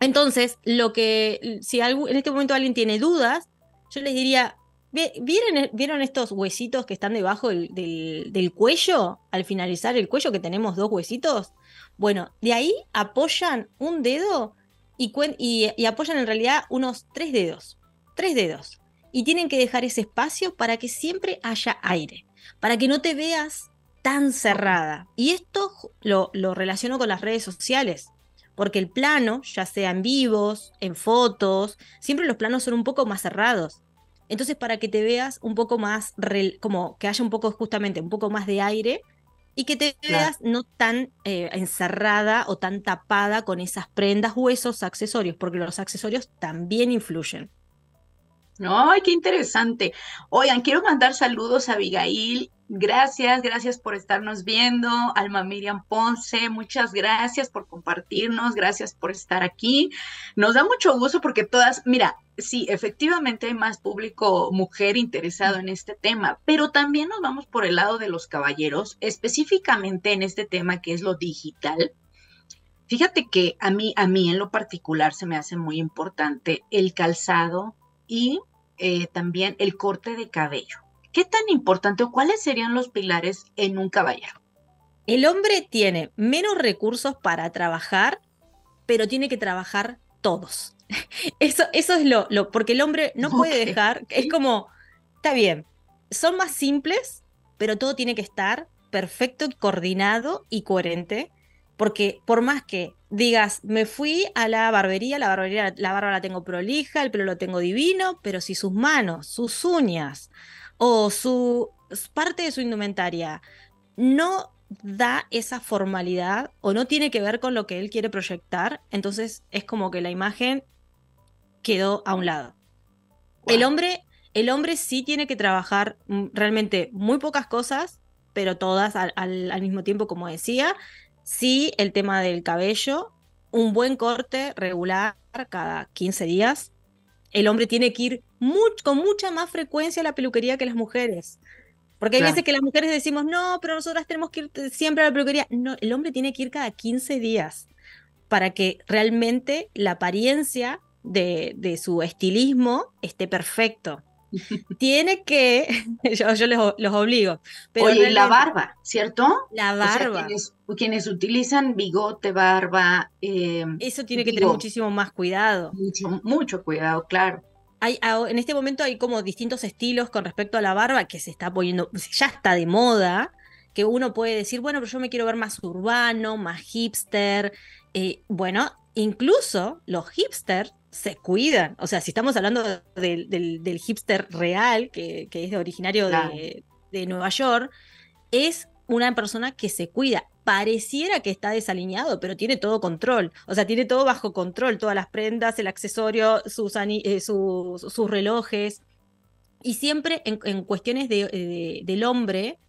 [SPEAKER 2] entonces, lo que, si en este momento alguien tiene dudas, yo les diría, ¿Vieron, ¿Vieron, estos huesitos que están debajo del, del, cuello? Al finalizar el cuello, que tenemos dos huesitos. Bueno, de ahí apoyan un dedo y, y, apoyan en realidad unos tres dedos. Tres dedos. Y tienen que dejar ese espacio para que siempre haya aire, para que no te veas tan cerrada. Y esto lo, lo relaciono con las redes sociales, porque el plano, ya sea en vivos, en fotos, siempre los planos son un poco más cerrados. Entonces, para que te veas un poco más, como que haya un poco justamente, un poco más de aire, y que te veas no tan eh, encerrada o tan tapada con esas prendas, huesos, accesorios, porque los accesorios también influyen.
[SPEAKER 1] ¡Ay, qué interesante! Oigan, quiero mandar saludos a Abigail Gracias, gracias por estarnos viendo. Alma Miriam Ponce, muchas gracias por compartirnos, gracias por estar aquí. Nos da mucho gusto porque todas, mira, sí, efectivamente hay más público mujer interesado en este tema, pero también nos vamos por el lado de los caballeros, específicamente en este tema que es lo digital. Fíjate que a mí, a mí en lo particular se me hace muy importante el calzado y eh, también el corte de cabello. ¿Qué tan importante o cuáles serían los pilares en un caballero?
[SPEAKER 2] El hombre tiene menos recursos para trabajar, pero tiene que trabajar todos. Eso, eso es lo, lo, porque el hombre no puede dejar, es como, está bien, son más simples, pero todo tiene que estar perfecto, coordinado y coherente, porque por más que digas, me fui a la barbería, la barbería, la barba la tengo prolija, el pelo lo tengo divino, pero si sus manos, sus uñas, o su parte de su indumentaria no da esa formalidad o no tiene que ver con lo que él quiere proyectar, entonces es como que la imagen quedó a un lado. El hombre, el hombre sí tiene que trabajar realmente muy pocas cosas, pero todas al, al mismo tiempo, como decía. Sí, el tema del cabello, un buen corte regular cada 15 días, el hombre tiene que ir con mucha más frecuencia a la peluquería que las mujeres. Porque hay veces que las mujeres decimos, no, pero nosotras tenemos que ir siempre a la peluquería. No, el hombre tiene que ir cada 15 días para que realmente la apariencia de, de su estilismo esté perfecto. Tiene que, yo, los obligo.
[SPEAKER 1] Pero Oye, la barba, ¿cierto?
[SPEAKER 2] La barba.
[SPEAKER 1] quienes, utilizan bigote, barba.
[SPEAKER 2] Em, Eso tiene que tener muchísimo más cuidado.
[SPEAKER 1] Mucho, mucho cuidado, claro.
[SPEAKER 2] Hay, en este momento hay como distintos estilos con respecto a la barba que se está poniendo, ya está de moda, que uno puede decir, bueno, pero yo me quiero ver más urbano, más hipster. Eh, bueno, incluso los hipsters se cuidan. O sea, si estamos hablando del, hipster real, que, es originario de, Nueva York, es una persona que se cuida. Pareciera que está desalineado, pero tiene todo control. O sea, tiene todo bajo control, todas las prendas, el accesorio, sus, eh, sus relojes. Y siempre en, cuestiones del hombre,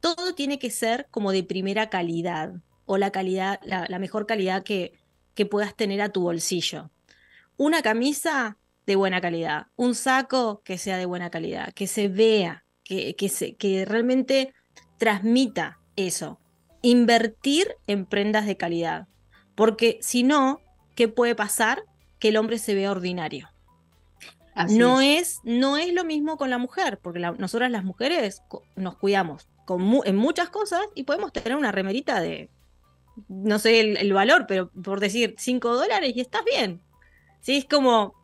[SPEAKER 2] todo tiene que ser como de primera calidad o la calidad, la, mejor calidad que, que puedas tener a tu bolsillo una camisa de buena calidad, un saco que sea de buena calidad, que se vea, que, que, se, que realmente transmita eso. invertir en prendas de calidad. Porque si no, ¿qué puede pasar? Que el hombre se vea ordinario. no es. no es lo mismo con la mujer, porque nosotras las mujeres nos cuidamos en muchas cosas y podemos tener una remerita de, no sé el, valor, pero por decir 5 dólares y estás bien. ¿Sí? Es como,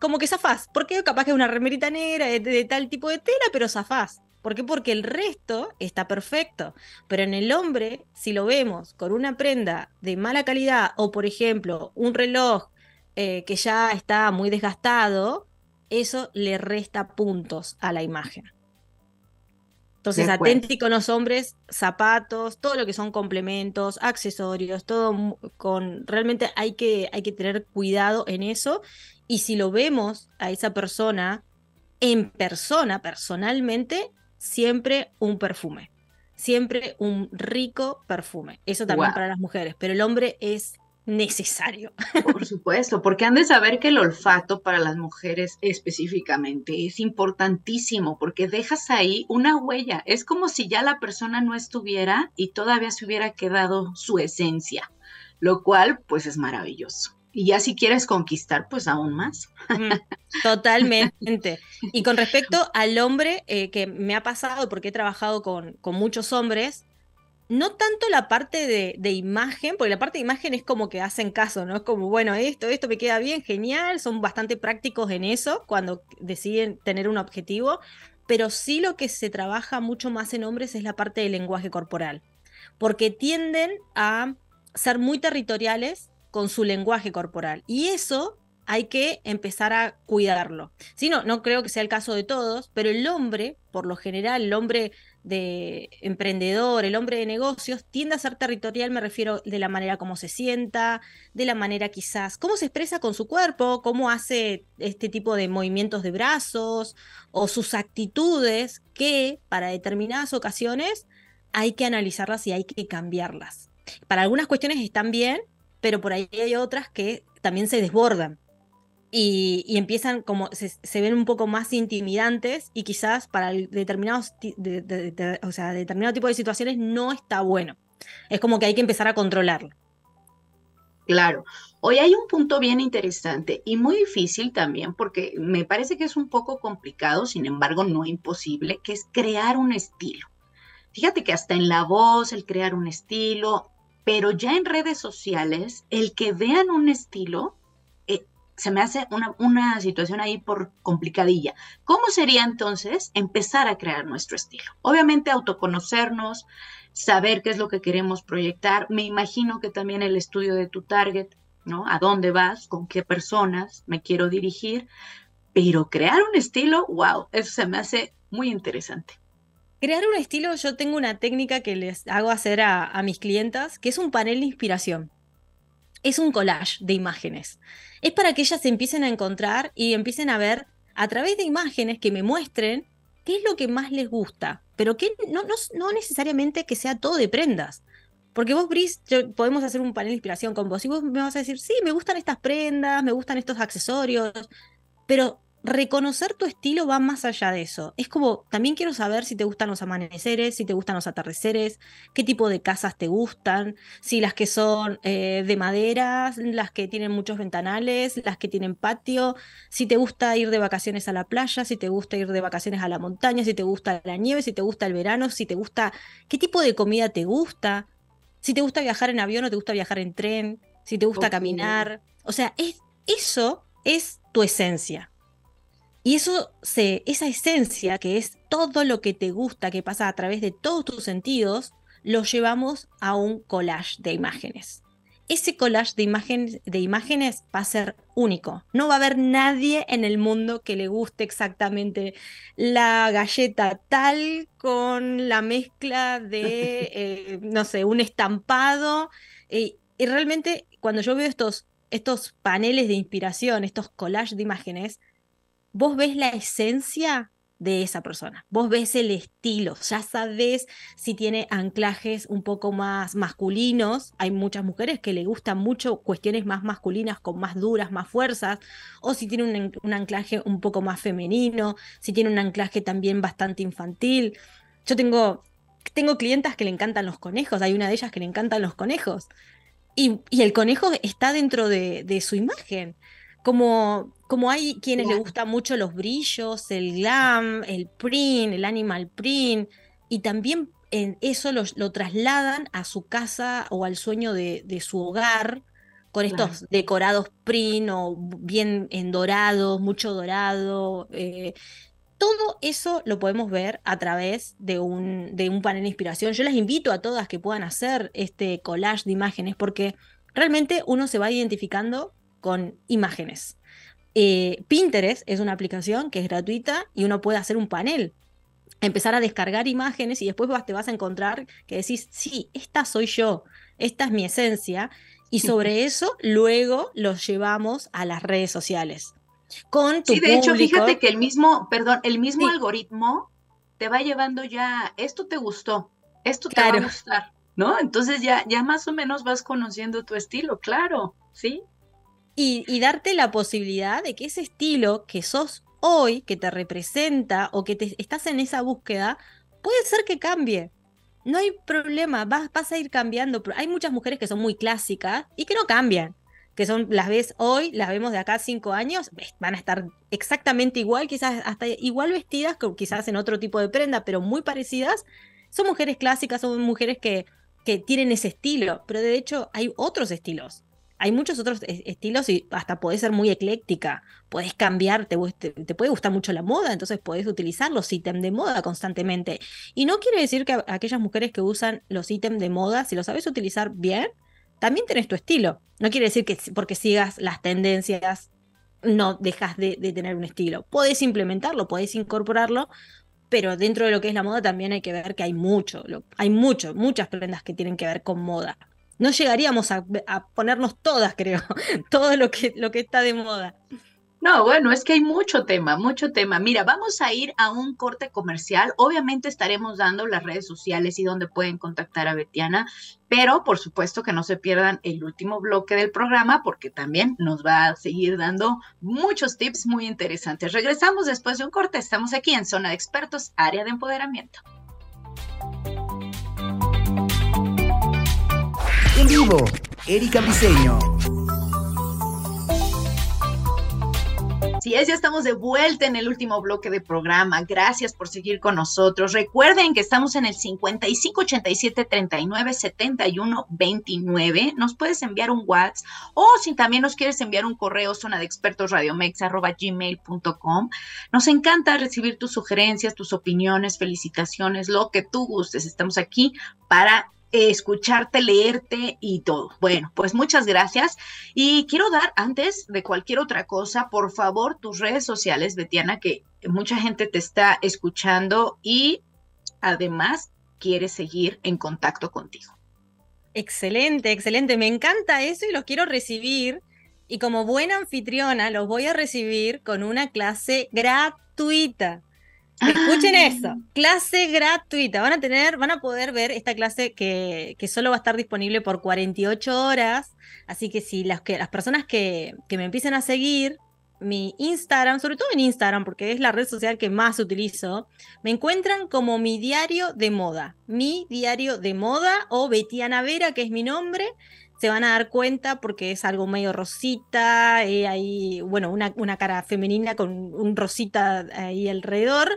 [SPEAKER 2] como que zafás. Porque capaz que es una remerita negra de, tal tipo de tela, pero zafás. ¿Por qué? Porque el resto está perfecto. Pero en el hombre, si lo vemos con una prenda de mala calidad o, por ejemplo, un reloj eh, que ya está muy desgastado, eso le resta puntos a la imagen. Entonces, aténtico con los hombres, zapatos, todo lo que son complementos, accesorios, todo con. Realmente hay que, hay que tener cuidado en eso. Y si lo vemos a esa persona en persona, personalmente, siempre un perfume. Siempre un rico perfume. Eso también para las mujeres. Pero el hombre es necesario.
[SPEAKER 1] Por supuesto, porque han de saber que el olfato para las mujeres específicamente es importantísimo porque dejas ahí una huella. Es como si ya la persona no estuviera y todavía se hubiera quedado su esencia, lo cual pues es maravilloso. Y ya si quieres conquistar, pues aún más.
[SPEAKER 2] Totalmente. Y con respecto al hombre, eh, que me ha pasado, porque he trabajado con, con muchos hombres, no tanto la parte de, imagen, porque la parte de imagen es como que hacen caso, ¿no? Es como, bueno, esto, esto me queda bien, genial, son bastante prácticos en eso cuando deciden tener un objetivo, pero sí lo que se trabaja mucho más en hombres es la parte del lenguaje corporal, porque tienden a ser muy territoriales con su lenguaje corporal y eso hay que empezar a cuidarlo. Sí, no, no creo que sea el caso de todos, pero el hombre, por lo general, el hombre de emprendedor, el hombre de negocios, tiende a ser territorial, me refiero de la manera como se sienta, de la manera quizás, cómo se expresa con su cuerpo, cómo hace este tipo de movimientos de brazos o sus actitudes que para determinadas ocasiones hay que analizarlas y hay que cambiarlas. Para algunas cuestiones están bien, pero por ahí hay otras que también se desbordan y, empiezan como, se, ven un poco más intimidantes y quizás para determinados, o sea, determinado tipo de situaciones no está bueno. Es como que hay que empezar a controlarlo.
[SPEAKER 1] Claro. Hoy hay un punto bien interesante y muy difícil también porque me parece que es un poco complicado, sin embargo no imposible, que es crear un estilo. Fíjate que hasta en la voz, el crear un estilo, pero ya en redes sociales, el que vean un estilo se me hace una, una, situación ahí por complicadilla. ¿Cómo sería entonces empezar a crear nuestro estilo? Obviamente autoconocernos, saber qué es lo que queremos proyectar. Me imagino que también el estudio de tu target, ¿no? ¿A dónde vas? ¿Con qué personas me quiero dirigir? Pero crear un estilo, wow, eso se me hace muy interesante.
[SPEAKER 2] Crear un estilo, yo tengo una técnica que les hago hacer a, a mis clientas, que es un panel de inspiración es un collage de imágenes. Es para que ellas se empiecen a encontrar y empiecen a ver a través de imágenes que me muestren qué es lo que más les gusta, pero que no, no, necesariamente que sea todo de prendas. Porque vos, Brice, podemos hacer un panel de inspiración con vos y vos me vas a decir, sí, me gustan estas prendas, me gustan estos accesorios, pero reconocer tu estilo va más allá de eso. Es como, también quiero saber si te gustan los amaneceres, si te gustan los atardeceres, qué tipo de casas te gustan, si las que son eh, de madera, las que tienen muchos ventanales, las que tienen patio, si te gusta ir de vacaciones a la playa, si te gusta ir de vacaciones a la montaña, si te gusta la nieve, si te gusta el verano, si te gusta, qué tipo de comida te gusta, si te gusta viajar en avión o te gusta viajar en tren, si te gusta caminar. O sea, es, eso es tu esencia. Y eso se, esa esencia, que es todo lo que te gusta, que pasa a través de todos tus sentidos, lo llevamos a un collage de imágenes. Ese collage de imágenes, de imágenes va a ser único. No va a haber nadie en el mundo que le guste exactamente la galleta tal con la mezcla de, eh, no sé, un estampado. y realmente cuando yo veo estos, estos paneles de inspiración, estos collages de imágenes, vos ves la esencia de esa persona. Vos ves el estilo, ya sabes si tiene anclajes un poco más masculinos. Hay muchas mujeres que le gustan mucho cuestiones más masculinas, con más duras, más fuerzas, o si tiene un, anclaje un poco más femenino, si tiene un anclaje también bastante infantil. Yo tengo tengo clientas que le encantan los conejos, hay una de ellas que le encantan los conejos. Y, el conejo está dentro de, su imagen. Como, como hay quienes le gustan mucho los brillos, el glam, el print, el animal print, y también en eso lo, trasladan a su casa o al sueño de, su hogar con estos decorados print o bien en dorado, mucho dorado. Eh, todo eso lo podemos ver a través de un, de un panel de inspiración. Yo les invito a todas que puedan hacer este collage de imágenes porque realmente uno se va identificando con imágenes. Eh, Pinterest es una aplicación que es gratuita y uno puede hacer un panel, empezar a descargar imágenes y después te vas a encontrar que decís, sí, esta soy yo, esta es mi esencia, y sobre eso luego los llevamos a las redes sociales. Con tu Sí, de hecho,
[SPEAKER 1] fíjate que el mismo, perdón, el mismo algoritmo te va llevando ya, esto te gustó, esto te va a gustar, ¿no? Entonces ya, ya más o menos vas conociendo tu estilo, claro, ¿sí?
[SPEAKER 2] Y, darte la posibilidad de que ese estilo que sos hoy, que te representa o que te, estás en esa búsqueda, puede ser que cambie. No hay problema, vas, vas a ir cambiando. Hay muchas mujeres que son muy clásicas y que no cambian que son, las ves hoy, las vemos de acá cinco años, van a estar exactamente igual, quizás hasta igual vestidas, quizás en otro tipo de prenda, pero muy parecidas. Son mujeres clásicas, son mujeres que, que tienen ese estilo, pero de hecho hay otros estilos. Hay muchos otros estilos y hasta podés ser muy ecléctica, podés cambiar, te, puede gustar mucho la moda, entonces podés utilizar los ítems de moda constantemente. Y no quiere decir que aquellas mujeres que usan los ítems de moda, si los sabes utilizar bien, también tenés tu estilo. No quiere decir que porque sigas las tendencias no dejas de, tener un estilo. Podés implementarlo, podés incorporarlo, pero dentro de lo que es la moda también hay que ver que hay mucho, hay mucho, muchas prendas que tienen que ver con moda. No llegaríamos a, ponernos todas, creo, todo lo que, lo que está de moda.
[SPEAKER 1] No, bueno, es que hay mucho tema, mucho tema. Mira, vamos a ir a un corte comercial. Obviamente estaremos dando las redes sociales y donde pueden contactar a Betiana, pero por supuesto que no se pierdan el último bloque del programa porque también nos va a seguir dando muchos tips muy interesantes. Regresamos después de un corte. Estamos aquí en Zona de Expertos, área de empoderamiento.
[SPEAKER 3] En vivo, Erika Piseño.
[SPEAKER 1] Así es, ya estamos de vuelta en el último bloque de programa. Gracias por seguir con nosotros. Recuerden que estamos en el 55 87 39 71 29. Nos puedes enviar un WhatsApp o si también nos quieres enviar un correo, zona de expertos gmail.com. Nos encanta recibir tus sugerencias, tus opiniones, felicitaciones, lo que tú gustes. Estamos aquí para escucharte, leerte y todo. Bueno, pues muchas gracias. Y quiero dar, antes de cualquier otra cosa, por favor, tus redes sociales, Betiana, que mucha gente te está escuchando y además quiere seguir en contacto contigo.
[SPEAKER 2] Excelente, excelente. Me encanta eso y los quiero recibir. Y como buena anfitriona, los voy a recibir con una clase gratuita. Escuchen ah. eso, clase gratuita. Van a tener, van a poder ver esta clase que, que solo va a estar disponible por 48 horas. Así que si las, que, las personas que, que me empiecen a seguir, mi Instagram, sobre todo en Instagram, porque es la red social que más utilizo, me encuentran como mi diario de moda. Mi diario de moda o Betiana Vera, que es mi nombre se van a dar cuenta porque es algo medio rosita, eh, hay, bueno, una, una, cara femenina con un rosita ahí alrededor.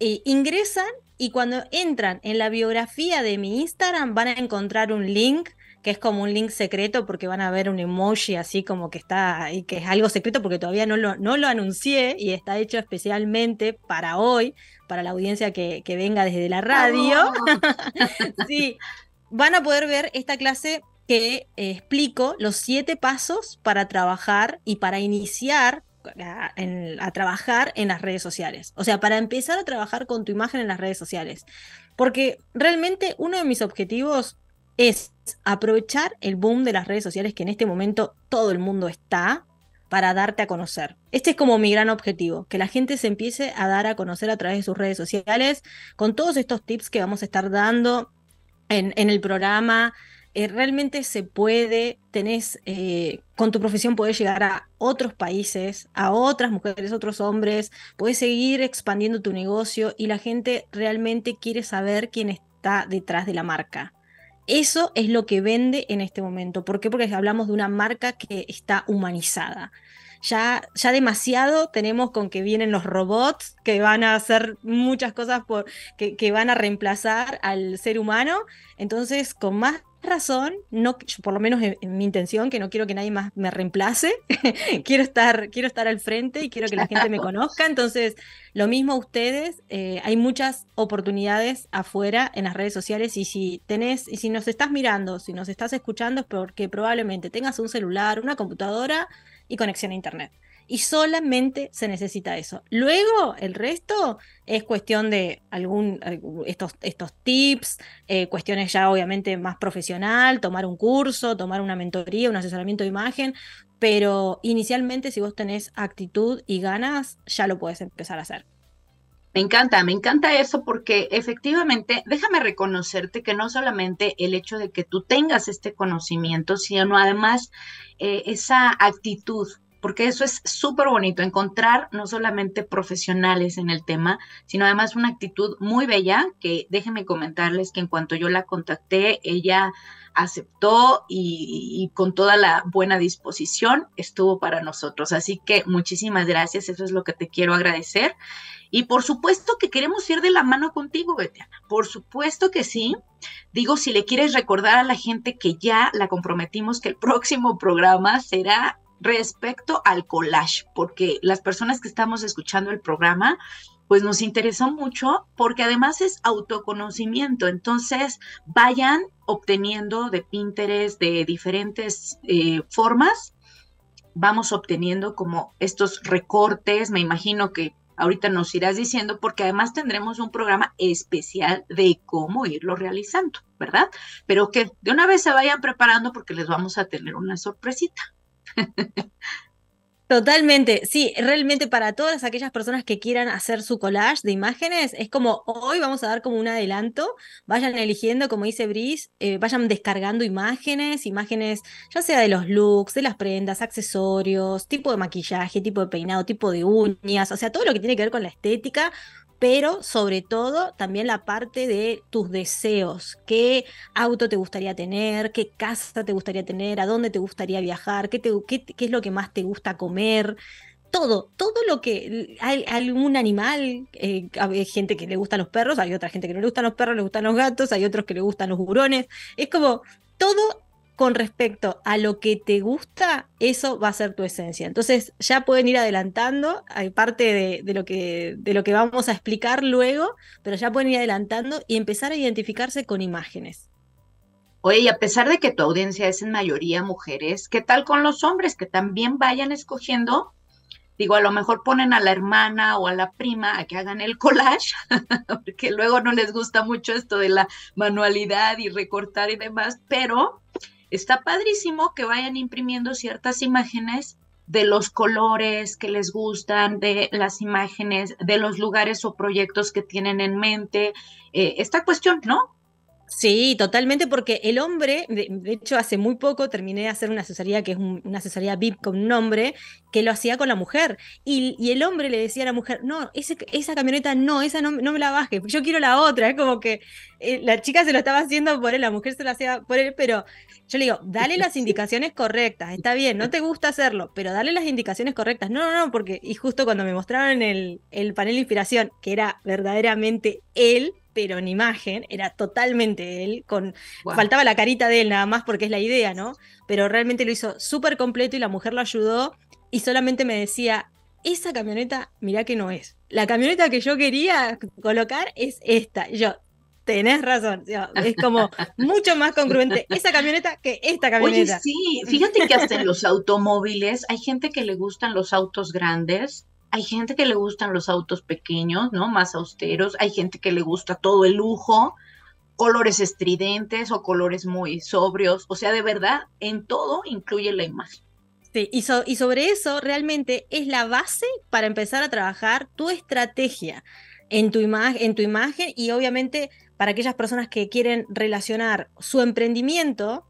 [SPEAKER 2] Eh, ingresan y cuando entran en la biografía de mi Instagram van a encontrar un link que es como un link secreto porque van a ver un emoji así como que está ahí, que es algo secreto porque todavía no lo, no lo anuncié y está hecho especialmente para hoy, para la audiencia que, que venga desde la radio. sí, van a poder ver esta clase que eh, explico los siete pasos para trabajar y para iniciar a, trabajar en las redes sociales. O sea, para empezar a trabajar con tu imagen en las redes sociales. Porque realmente uno de mis objetivos es aprovechar el boom de las redes sociales que en este momento todo el mundo está para darte a conocer. Este es como mi gran objetivo, que la gente se empiece a dar a conocer a través de sus redes sociales con todos estos tips que vamos a estar dando en, en el programa, eh, realmente se puede, tenés, eh, con tu profesión puedes llegar a otros países, a otras mujeres, otros hombres, puedes seguir expandiendo tu negocio y la gente realmente quiere saber quién es está detrás de la marca. Eso es lo que vende en este momento. ¿Por qué? Porque hablamos de una marca que está humanizada. Ya, ya demasiado tenemos con que vienen los robots que van a hacer muchas cosas por, que, que van a reemplazar al ser humano. Entonces, con más razón, no, por lo menos en, mi intención, que no quiero que nadie más me reemplace, quiero, estar, quiero estar al frente y quiero que la gente me conozca, entonces lo mismo ustedes, eh, hay muchas oportunidades afuera en las redes sociales y si tenés, y si nos estás mirando, si nos estás escuchando es porque probablemente tengas un celular, una computadora y conexión a internet y solamente se necesita eso. Luego, el resto es cuestión de algún, estos, estos tips, eh, cuestiones ya obviamente más profesional, tomar un curso, tomar una mentoría, un asesoramiento de imagen, pero inicialmente si vos tenés actitud y ganas, ya lo puedes empezar a hacer.
[SPEAKER 1] Me encanta, me encanta eso porque efectivamente, déjame reconocerte que no solamente el hecho de que tú tengas este conocimiento, sino además eh, esa actitud porque eso es súper bonito, encontrar no solamente profesionales en el tema, sino además una actitud muy bella, que déjenme comentarles que en cuanto yo la contacté, ella aceptó y, con toda la buena disposición estuvo para nosotros. Así que muchísimas gracias, eso es lo que te quiero agradecer. Y por supuesto que queremos ir de la mano contigo, Betiana. Por supuesto que sí. Digo, si le quieres recordar a la gente que ya la comprometimos que el próximo programa será respecto al collage, porque las personas que estamos escuchando el programa, pues nos interesó mucho porque además es autoconocimiento. Entonces, vayan obteniendo de Pinterest de diferentes eh, formas, vamos obteniendo como estos recortes, me imagino que ahorita nos irás diciendo, porque además tendremos un programa especial de cómo irlo realizando, ¿verdad? Pero que de una vez se vayan preparando porque les vamos a tener una sorpresita.
[SPEAKER 2] Totalmente, sí, realmente para todas aquellas personas que quieran hacer su collage de imágenes, es como hoy vamos a dar como un adelanto, vayan eligiendo, como dice Brice, eh, vayan descargando imágenes, imágenes ya sea de los looks, de las prendas, accesorios, tipo de maquillaje, tipo de peinado, tipo de uñas, o sea, todo lo que tiene que ver con la estética, pero sobre todo también la parte de tus deseos. ¿Qué auto te gustaría tener? ¿Qué casa te gustaría tener? ¿A dónde te gustaría viajar? ¿Qué, qué, es lo que más te gusta comer? Todo, todo lo que hay algún animal, eh, hay gente que le gustan los perros, hay otra gente que no le gustan los perros, le gustan los gatos, hay otros que le gustan los hurones. Es como todo con respecto a lo que te gusta, eso va a ser tu esencia. Entonces ya pueden ir adelantando, hay parte de, lo que, de lo que vamos a explicar luego, pero ya pueden ir adelantando y empezar a identificarse con imágenes.
[SPEAKER 1] Oye, y a pesar de que tu audiencia es en mayoría mujeres, ¿qué tal con los hombres que también vayan escogiendo? Digo, a lo mejor ponen a la hermana o a la prima a que hagan el collage, porque luego no les gusta mucho esto de la manualidad y recortar y demás, pero está padrísimo que vayan imprimiendo ciertas imágenes de los colores que les gustan, de las imágenes, de los lugares o proyectos que tienen en mente. Eh, esta cuestión, ¿no?
[SPEAKER 2] Sí, totalmente, porque el hombre, de, hecho, hace muy poco terminé de hacer una asesoría que es una asesoría VIP con un hombre que lo hacía con la mujer. Y, el hombre le decía a la mujer, no, esa camioneta no, esa no, me la baje, yo quiero la otra. Es como que eh, la chica se lo estaba haciendo por él, la mujer se lo hacía por él, pero yo le digo, dale las indicaciones correctas, está bien, no te gusta hacerlo, pero dale las indicaciones correctas. No, no, no, porque, y justo cuando me mostraron el, el panel de inspiración, que era verdaderamente él, pero en imagen, era totalmente él, con faltaba la carita de él nada más porque es la idea, ¿no? Pero realmente lo hizo súper completo y la mujer lo ayudó y solamente me decía, esa camioneta, mirá que no es. La camioneta que yo quería colocar es esta. yo, tenés razón, es como mucho más congruente esa camioneta que esta camioneta.
[SPEAKER 1] Oye, sí, fíjate que hasta en los automóviles hay gente que le gustan los autos grandes hay gente que le gustan los autos pequeños, ¿no? Más austeros. Hay gente que le gusta todo el lujo, colores estridentes o colores muy sobrios. O sea, de verdad, en todo incluye la imagen.
[SPEAKER 2] Sí, y, sobre eso realmente es la base para empezar a trabajar tu estrategia en tu, en tu imagen y obviamente para aquellas personas que quieren relacionar su emprendimiento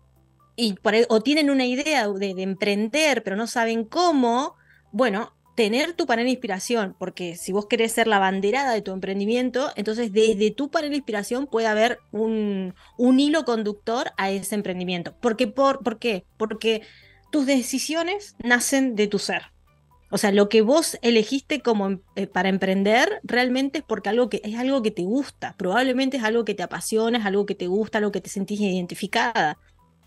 [SPEAKER 2] y o tienen una idea de, de emprender pero no saben cómo, bueno, tener tu panel de inspiración, porque si vos querés ser la banderada de tu emprendimiento, entonces desde tu panel de inspiración puede haber un, un hilo conductor a ese emprendimiento. Porque, por, ¿Por qué? Porque tus decisiones nacen de tu ser. O sea, lo que vos elegiste como em, eh, para emprender realmente es porque algo que, es algo que te gusta. Probablemente es algo que te apasiona, es algo que te gusta, algo que te sentís identificada.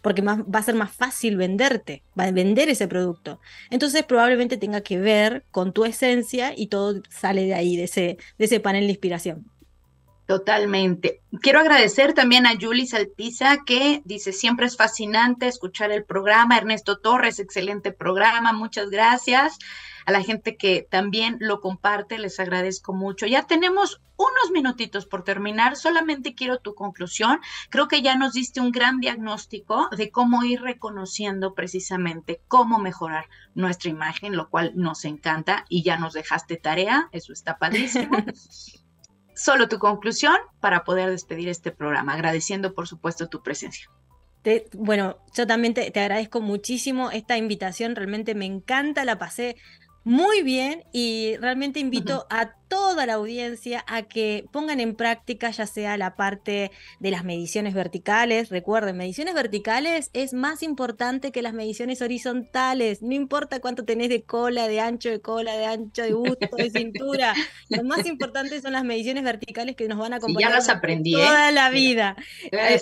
[SPEAKER 2] Porque más, va a ser más fácil venderte, va a vender ese producto. Entonces probablemente tenga que ver con tu esencia y todo sale de ahí, de ese, de ese panel de inspiración.
[SPEAKER 1] Totalmente. Quiero agradecer también a Julie Saltiza que dice, siempre es fascinante escuchar el programa. Ernesto Torres, excelente programa, muchas gracias. A la gente que también lo comparte, les agradezco mucho. Ya tenemos unos minutitos por terminar, solamente quiero tu conclusión. Creo que ya nos diste un gran diagnóstico de cómo ir reconociendo precisamente cómo mejorar nuestra imagen, lo cual nos encanta y ya nos dejaste tarea, eso está padrísimo. solo tu conclusión para poder despedir este programa, agradeciendo por supuesto tu presencia.
[SPEAKER 2] bueno, yo también te, agradezco muchísimo esta invitación, realmente me encanta, la pasé muy bien y realmente invito a toda la audiencia a que pongan en práctica ya sea la parte de las mediciones verticales. Recuerden, mediciones verticales es más importante que las mediciones horizontales. No importa cuánto tenés de cola, de ancho de cola, de ancho de busto, de cintura. Lo más importante son las mediciones verticales que nos van a acompañar
[SPEAKER 1] ya las aprendí,
[SPEAKER 2] ¿eh? toda la vida. Eh,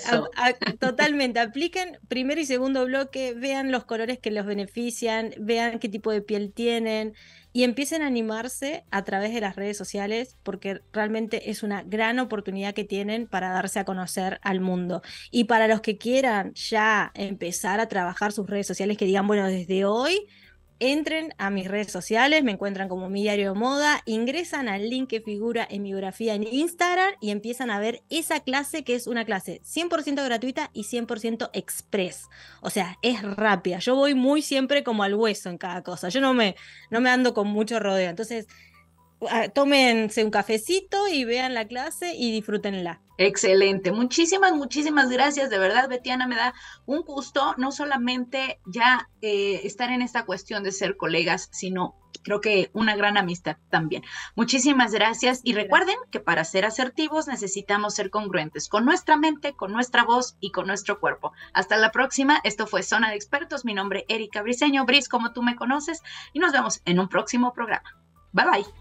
[SPEAKER 2] totalmente. Apliquen primer y segundo bloque, vean los colores que los benefician, vean qué tipo de piel tienen y empiecen a animarse a través de las redes sociales porque realmente es una gran oportunidad que tienen para darse a conocer al mundo. Y para los que quieran ya empezar a trabajar sus redes sociales, que digan, bueno, desde hoy entren a mis redes sociales, me encuentran como mi diario moda, ingresan al link que figura en mi biografía en Instagram y empiezan a ver esa clase que es una clase 100% gratuita y 100% express. O sea, es rápida. Yo voy muy siempre como al hueso en cada cosa. Yo no me, no me ando con mucho rodeo. Entonces, tómense un cafecito y vean la clase y disfrútenla.
[SPEAKER 1] Excelente, muchísimas, muchísimas gracias. De verdad, Betiana, me da un gusto no solamente ya eh, estar en esta cuestión de ser colegas, sino creo que una gran amistad también. Muchísimas gracias y recuerden que para ser asertivos necesitamos ser congruentes con nuestra mente, con nuestra voz y con nuestro cuerpo. Hasta la próxima. Esto fue Zona de Expertos. Mi nombre es Erika Briseño, Bris, como tú me conoces, y nos vemos en un próximo programa. Bye bye.